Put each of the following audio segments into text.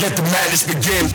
let the madness begin.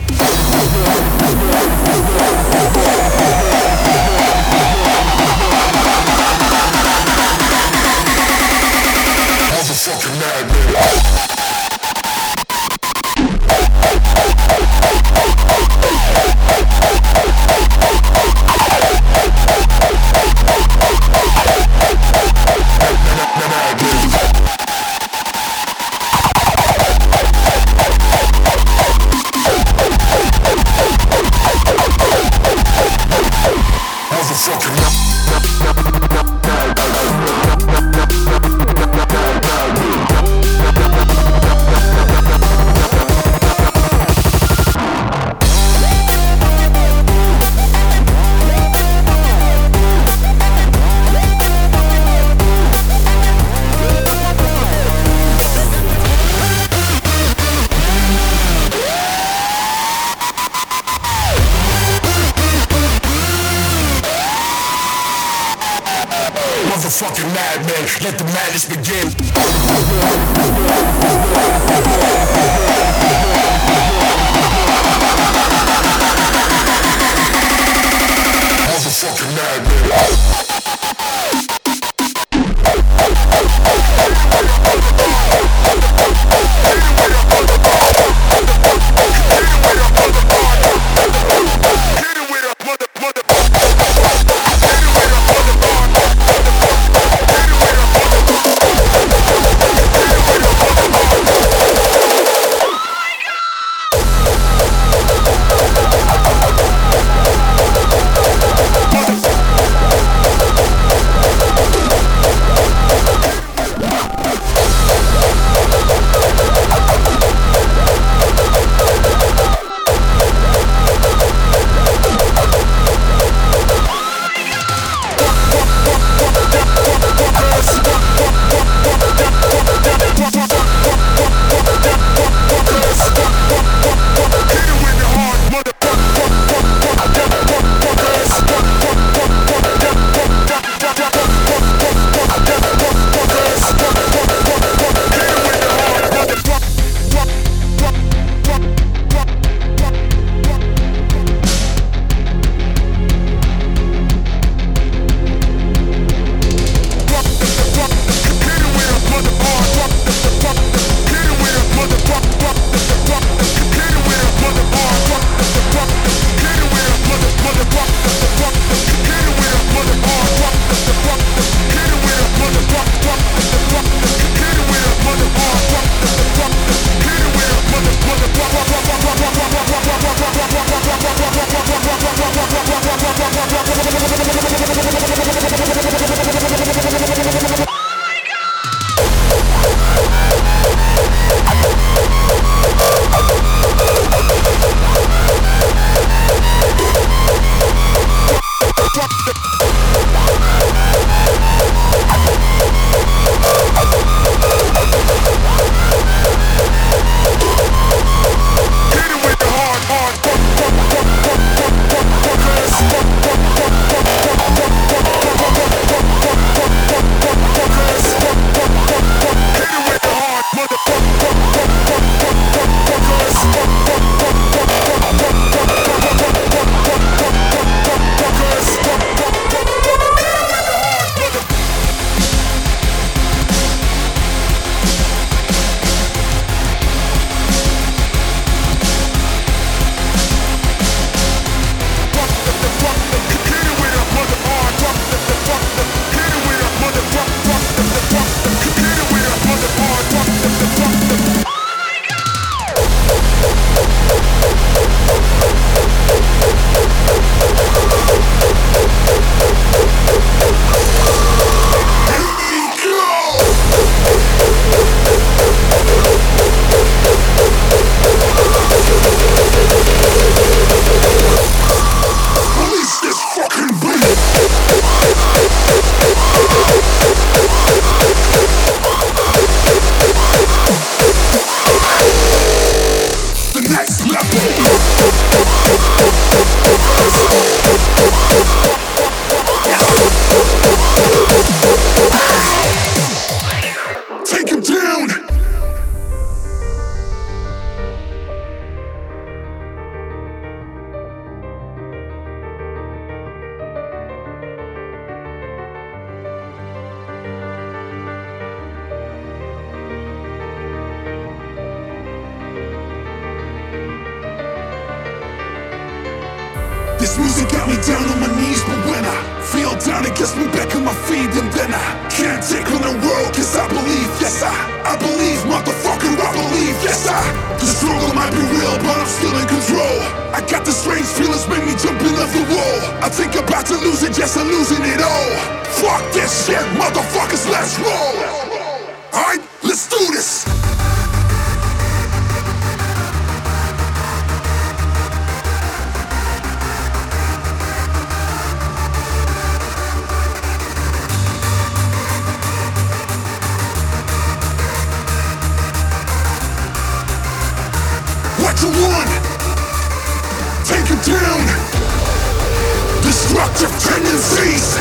I think about to lose it, yes, I'm losing it all. Fuck this shit, motherfuckers, let's roll. Alright, let's do this. Destructive tendencies.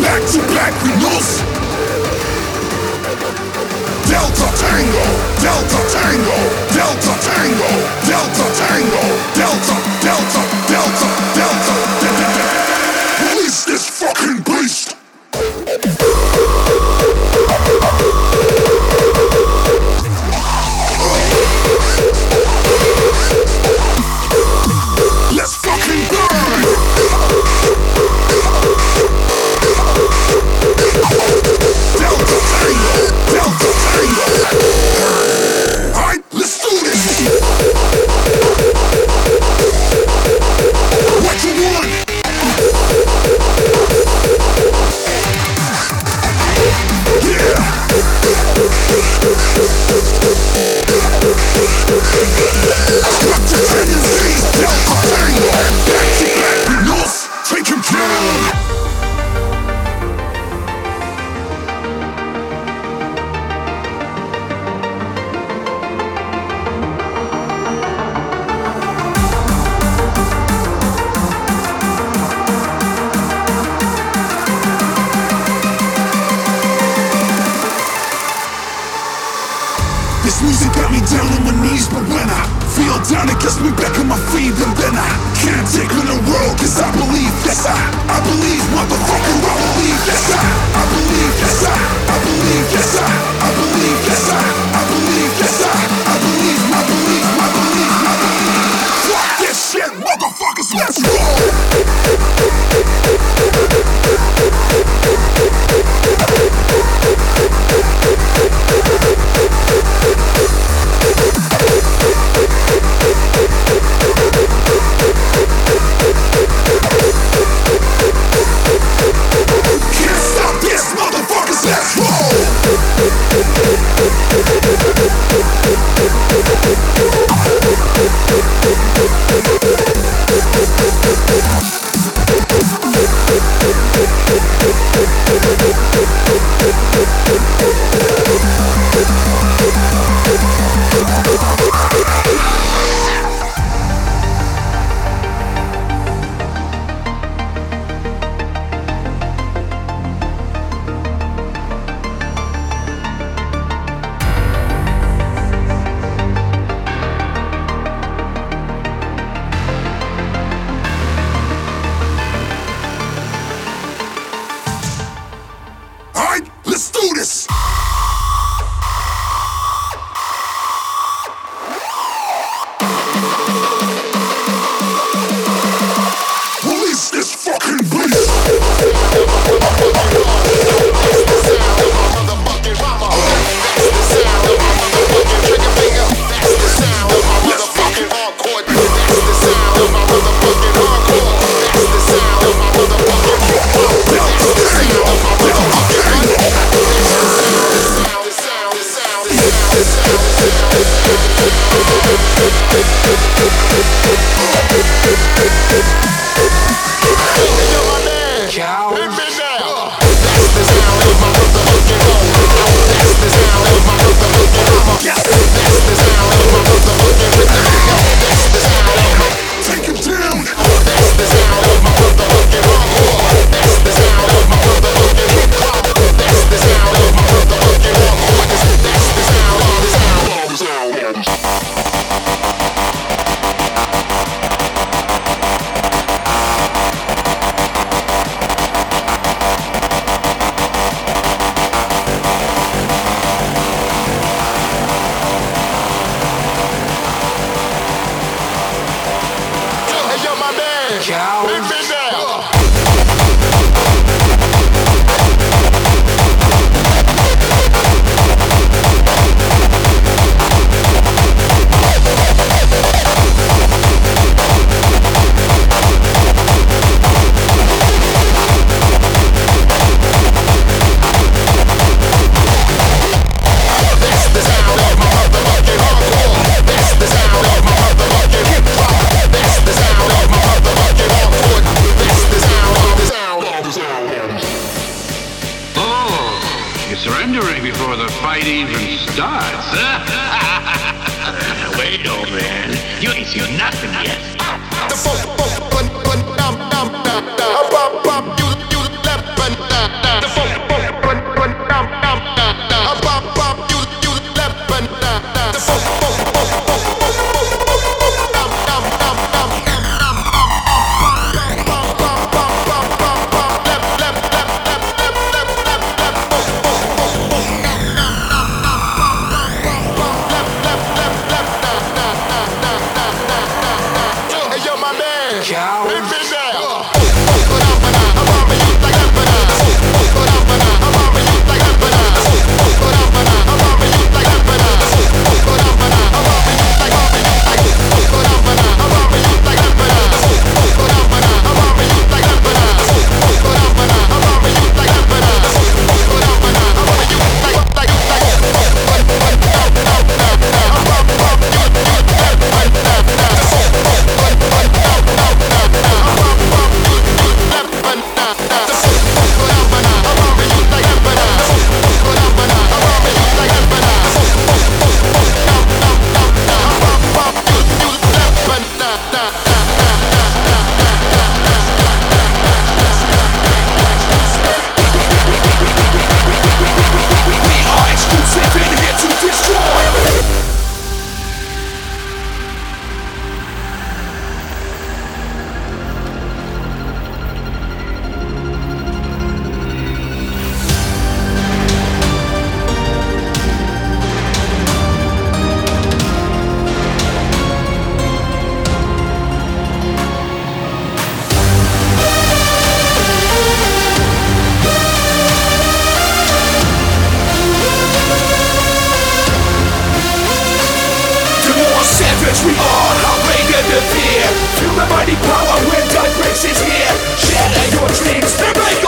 Back to back renewals. Delta Tango, Delta Tango, Delta Tango, Delta Tango, Delta, Delta, Delta, Delta, Delta. Release this fucking gets me back on my feet, and then I can't take on the world, cause I believe, yes, I, I believe, motherfucker, I believe, yes, I, I believe, yes, I, I believe, yes, I, I believe, yes, I, Yes. The folk, folk, folk. fear Feel the mighty power when God breaks his here. Shatter your dreams. And break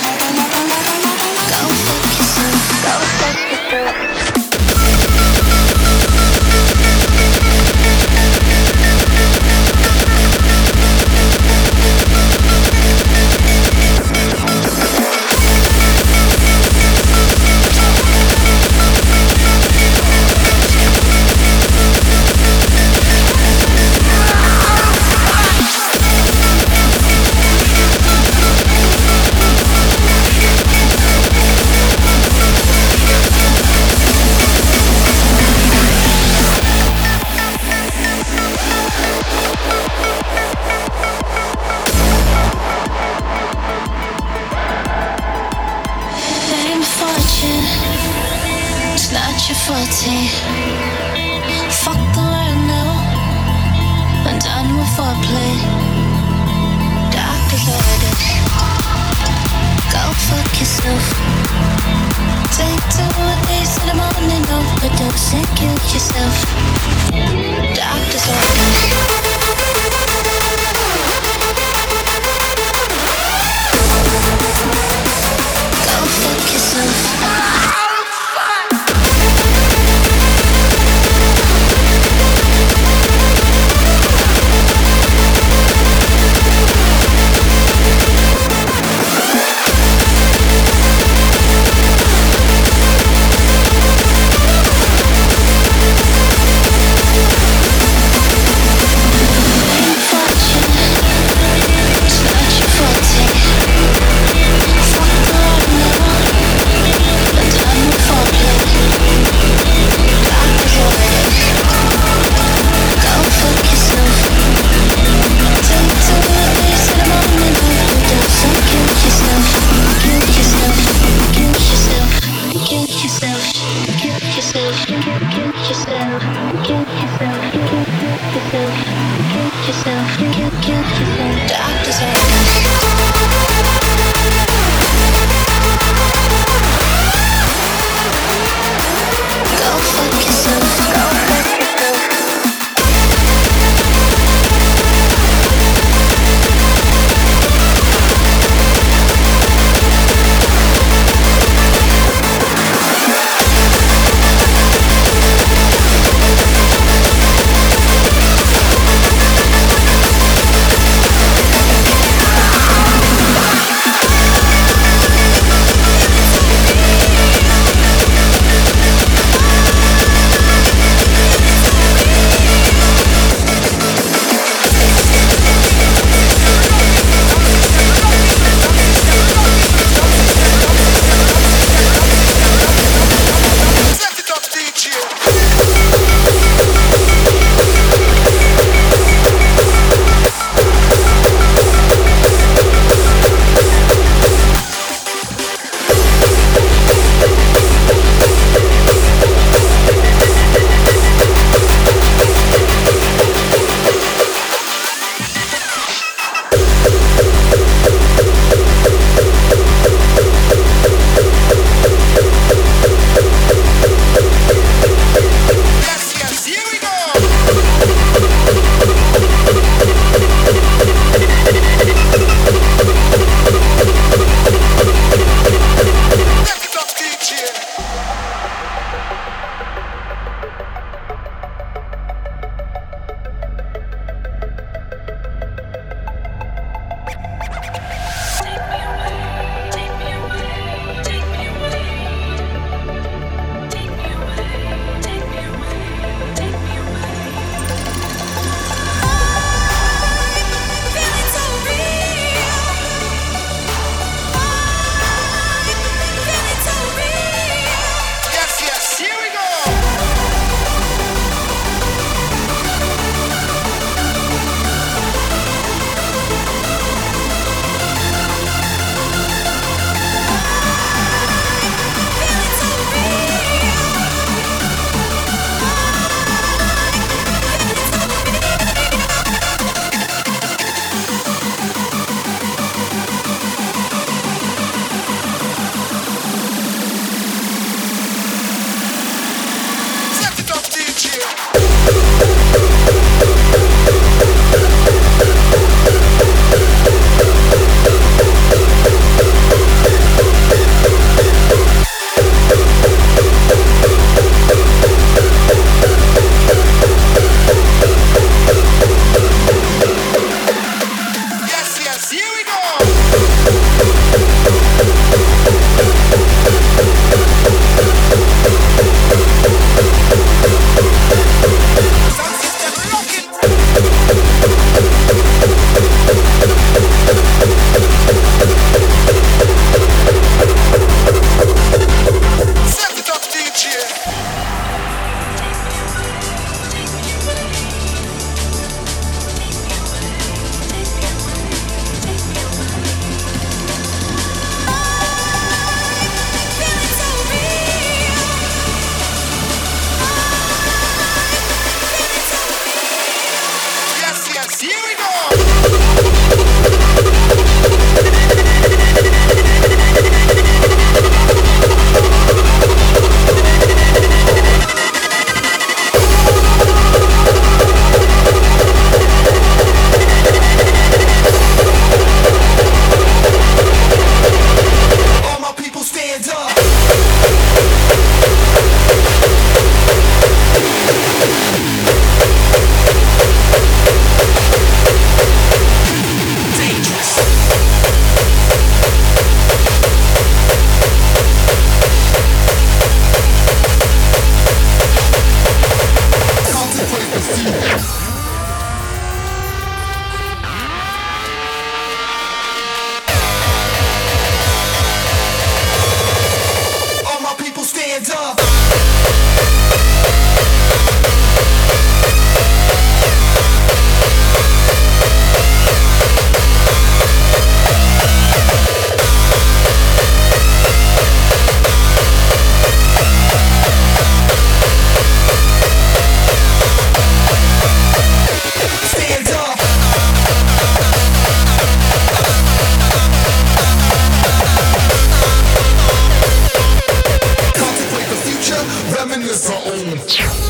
Bye.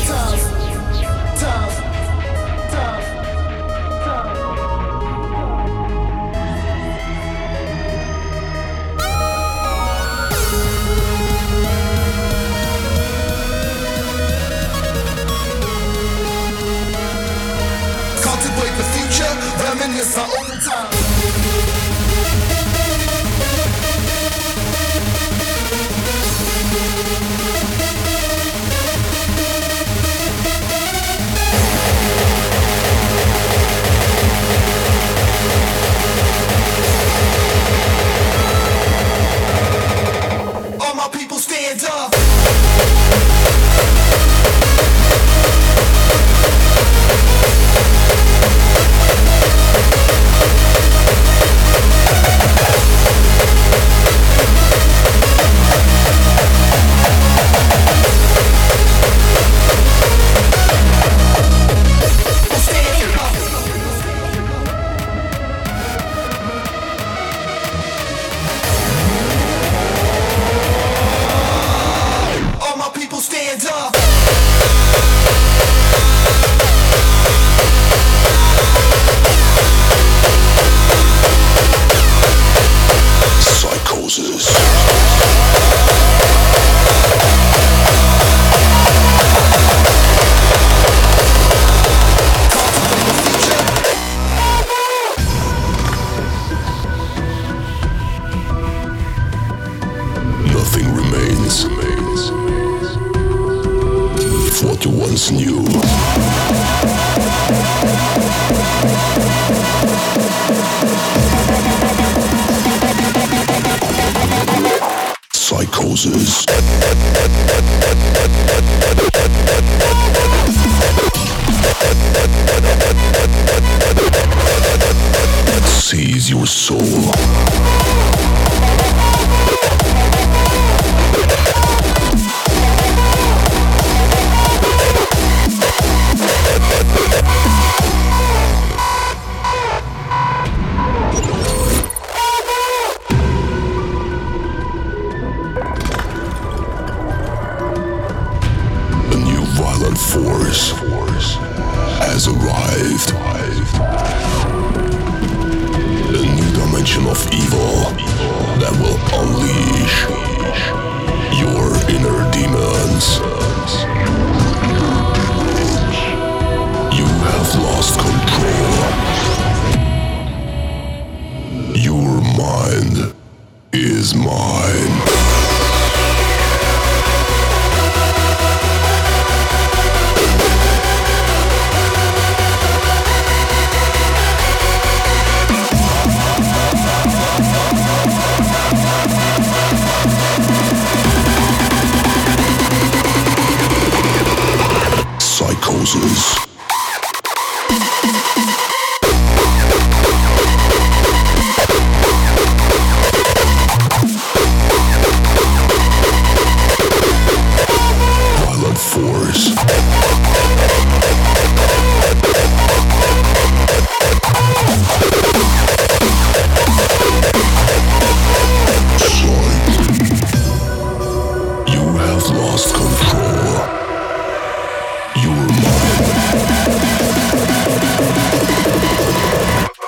houses.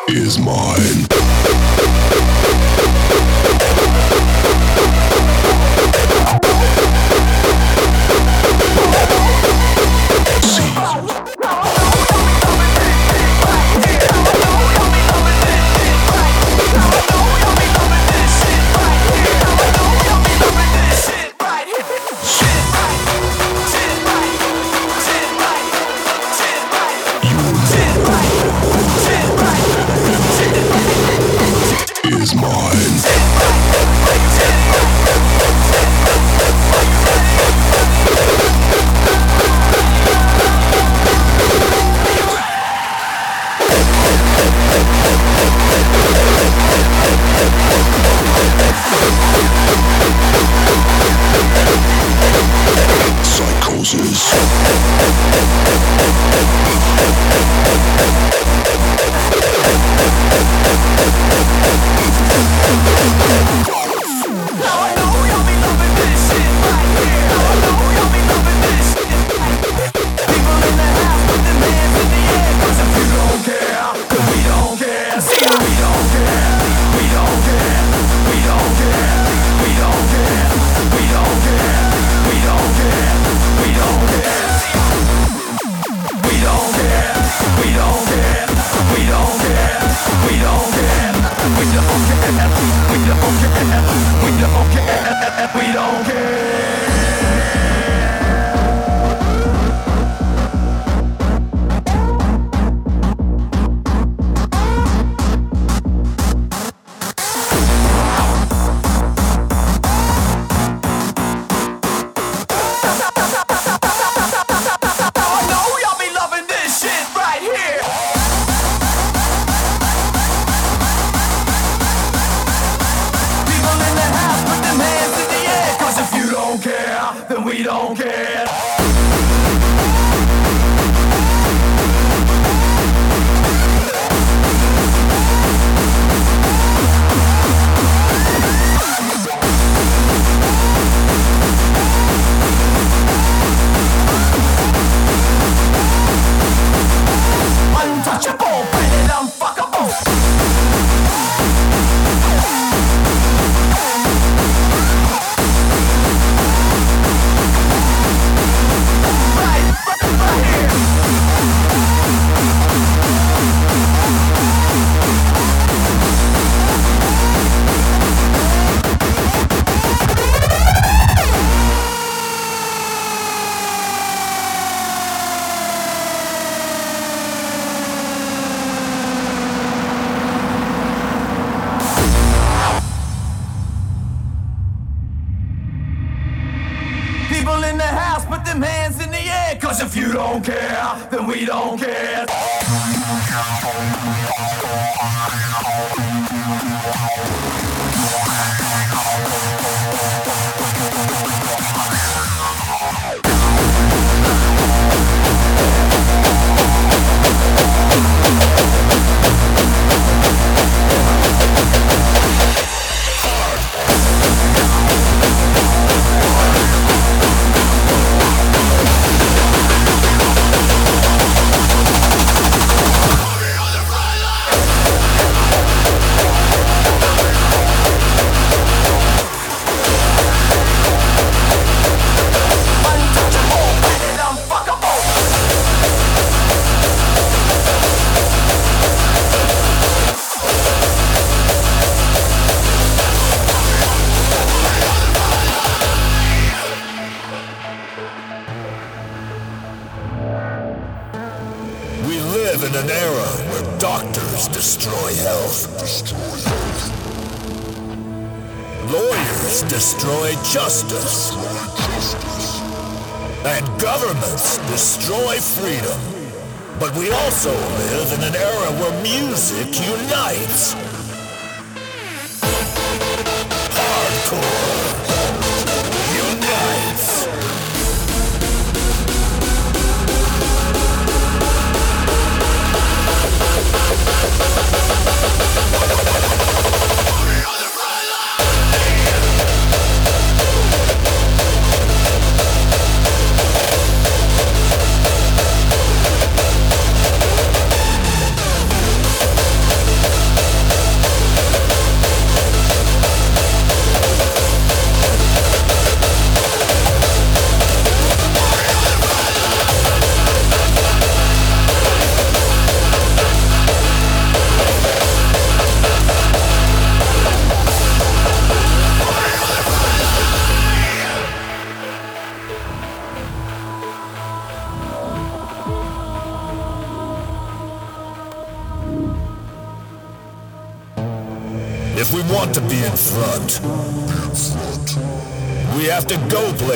Is mine.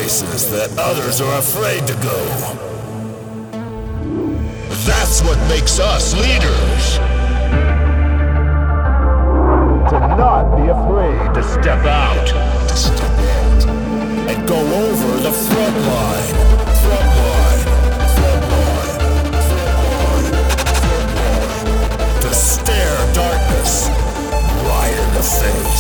Places that others are afraid to go. That's what makes us leaders. To not be afraid to step out. And go over the. Front line. say.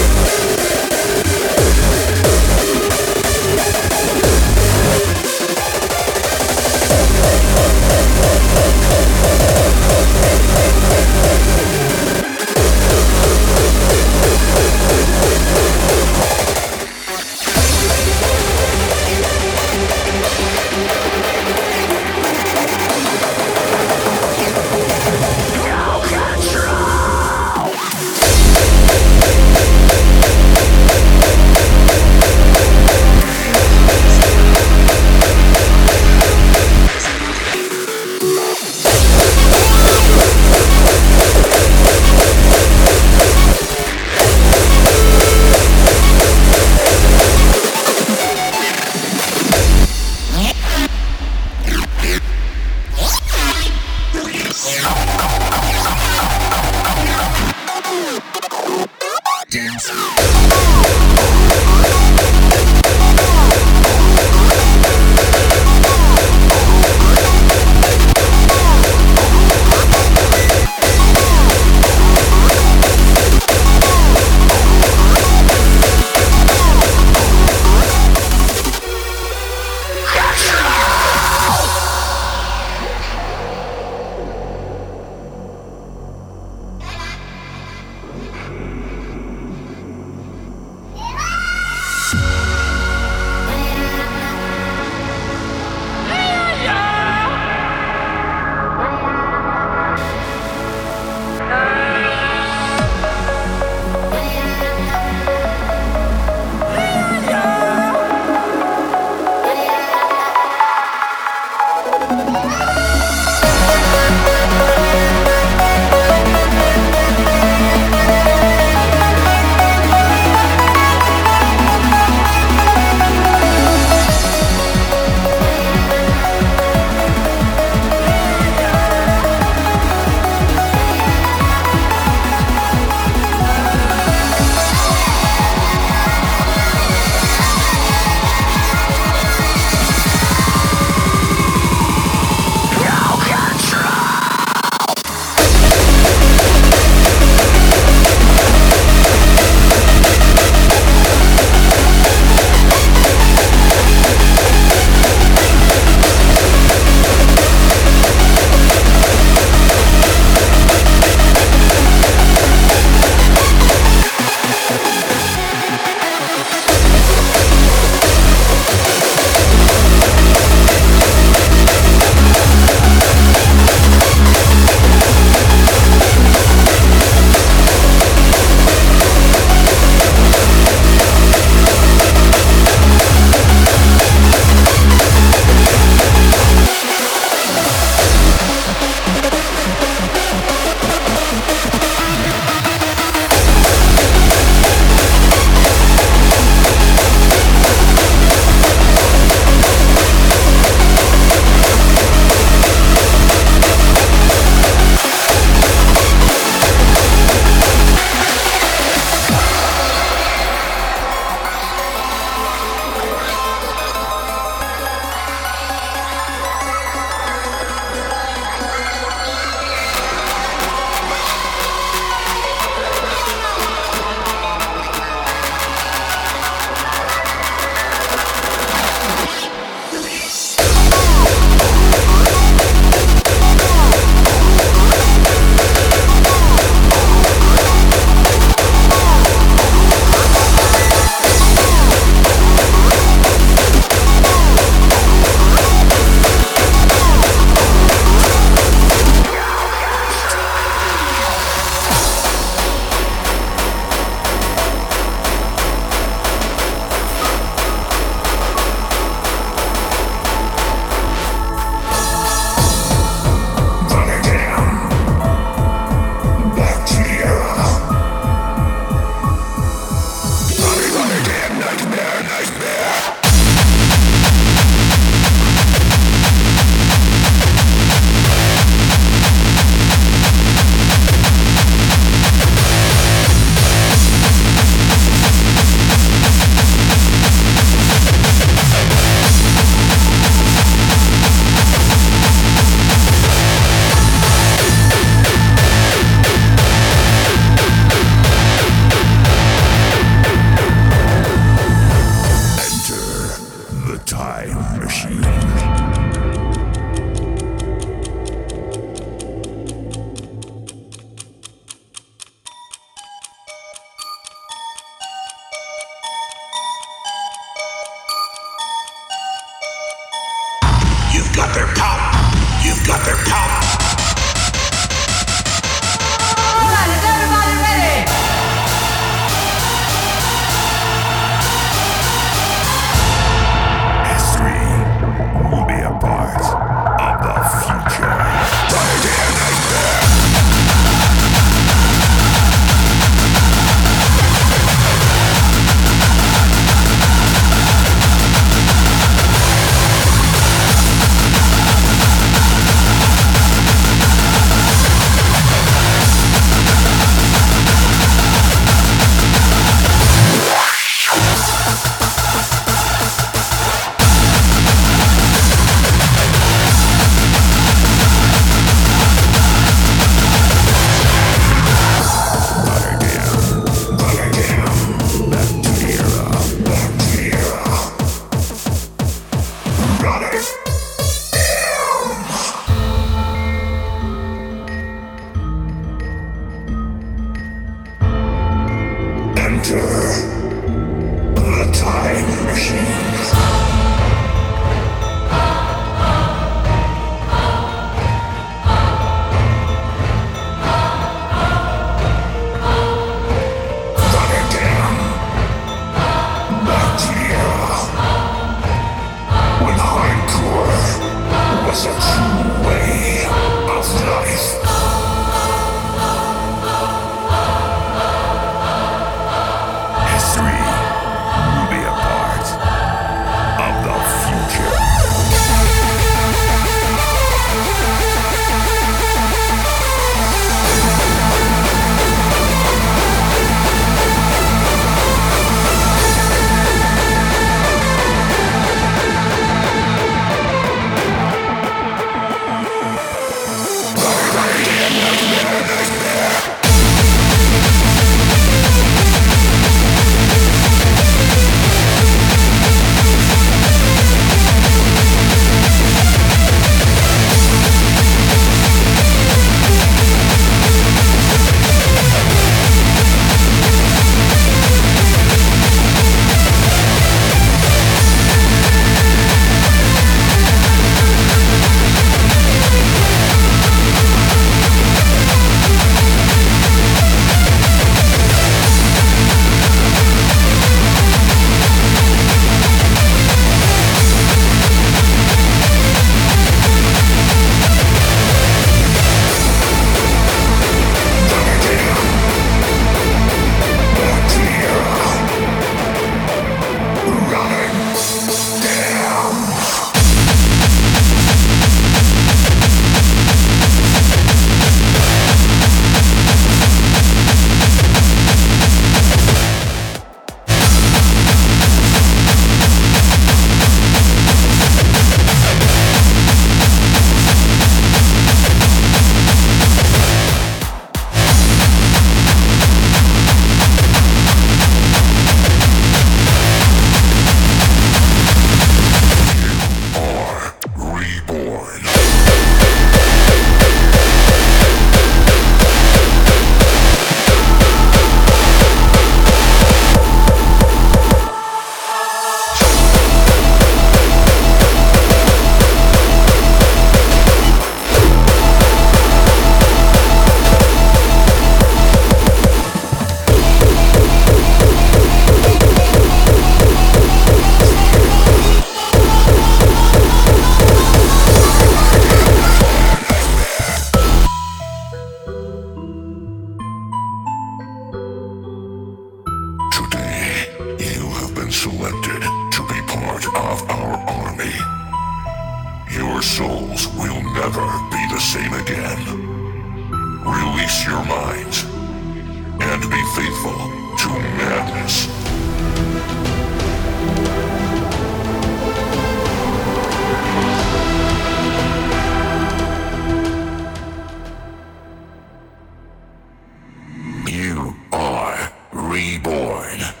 reborn.